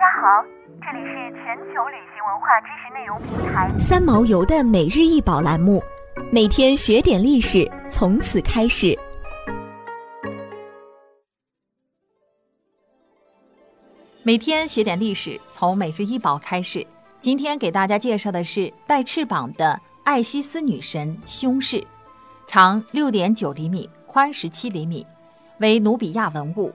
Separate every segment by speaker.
Speaker 1: 家好，这里是全球旅行文化知识内容平台
Speaker 2: 三毛游的每日一宝栏目，每天学点历史，从此开始。
Speaker 3: 每天学点历史，从每日一宝开始。今天给大家介绍的是带翅膀的艾西斯女神胸饰，长六点九厘米，宽十七厘米，为努比亚文物。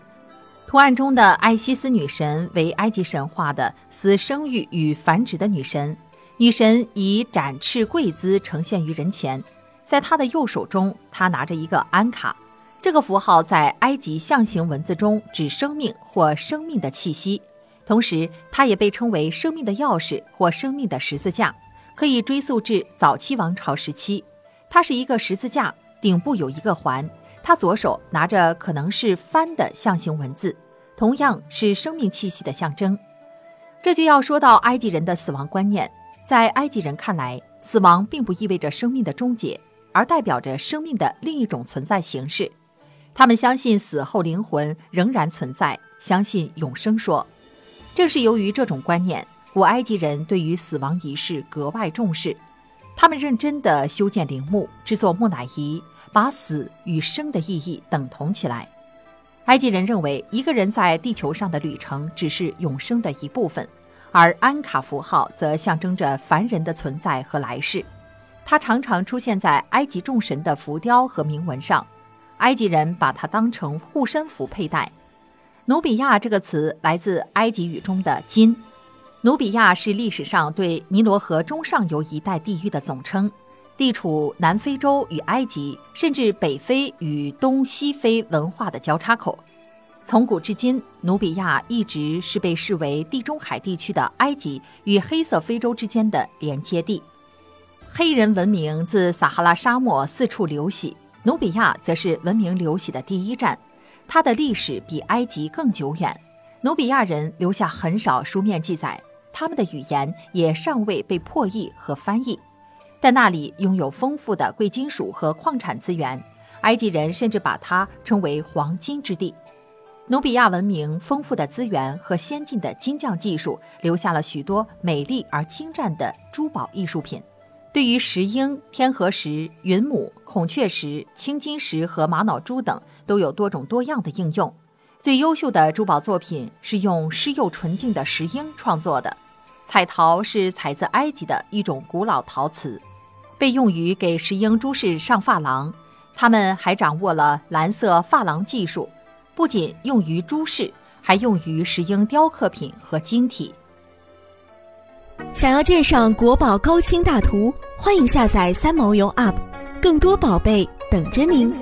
Speaker 3: 图案中的艾西斯女神为埃及神话的司生育与繁殖的女神，女神以展翅跪姿呈现于人前，在她的右手中，她拿着一个安卡，这个符号在埃及象形文字中指生命或生命的气息，同时它也被称为生命的钥匙或生命的十字架，可以追溯至早期王朝时期。它是一个十字架，顶部有一个环。他左手拿着可能是帆的象形文字，同样是生命气息的象征。这就要说到埃及人的死亡观念。在埃及人看来，死亡并不意味着生命的终结，而代表着生命的另一种存在形式。他们相信死后灵魂仍然存在，相信永生说。正是由于这种观念，古埃及人对于死亡仪式格外重视。他们认真地修建陵墓，制作木乃伊。把死与生的意义等同起来，埃及人认为一个人在地球上的旅程只是永生的一部分，而安卡符号则象征着凡人的存在和来世。它常常出现在埃及众神的浮雕和铭文上，埃及人把它当成护身符佩戴。努比亚这个词来自埃及语中的“金”，努比亚是历史上对尼罗河中上游一带地域的总称。地处南非洲与埃及，甚至北非与东西非文化的交叉口。从古至今，努比亚一直是被视为地中海地区的埃及与黑色非洲之间的连接地。黑人文明自撒哈拉沙漠四处流徙，努比亚则是文明流徙的第一站。它的历史比埃及更久远。努比亚人留下很少书面记载，他们的语言也尚未被破译和翻译。在那里拥有丰富的贵金属和矿产资源，埃及人甚至把它称为“黄金之地”。努比亚文明丰富的资源和先进的金匠技术，留下了许多美丽而精湛的珠宝艺术品。对于石英、天河石、云母、孔雀石、青金石和玛瑙珠等，都有多种多样的应用。最优秀的珠宝作品是用湿又纯净的石英创作的。彩陶是采自埃及的一种古老陶瓷。被用于给石英珠饰上珐琅，他们还掌握了蓝色珐琅技术，不仅用于珠饰，还用于石英雕刻品和晶体。
Speaker 2: 想要鉴赏国宝高清大图，欢迎下载三毛游 App，更多宝贝等着您。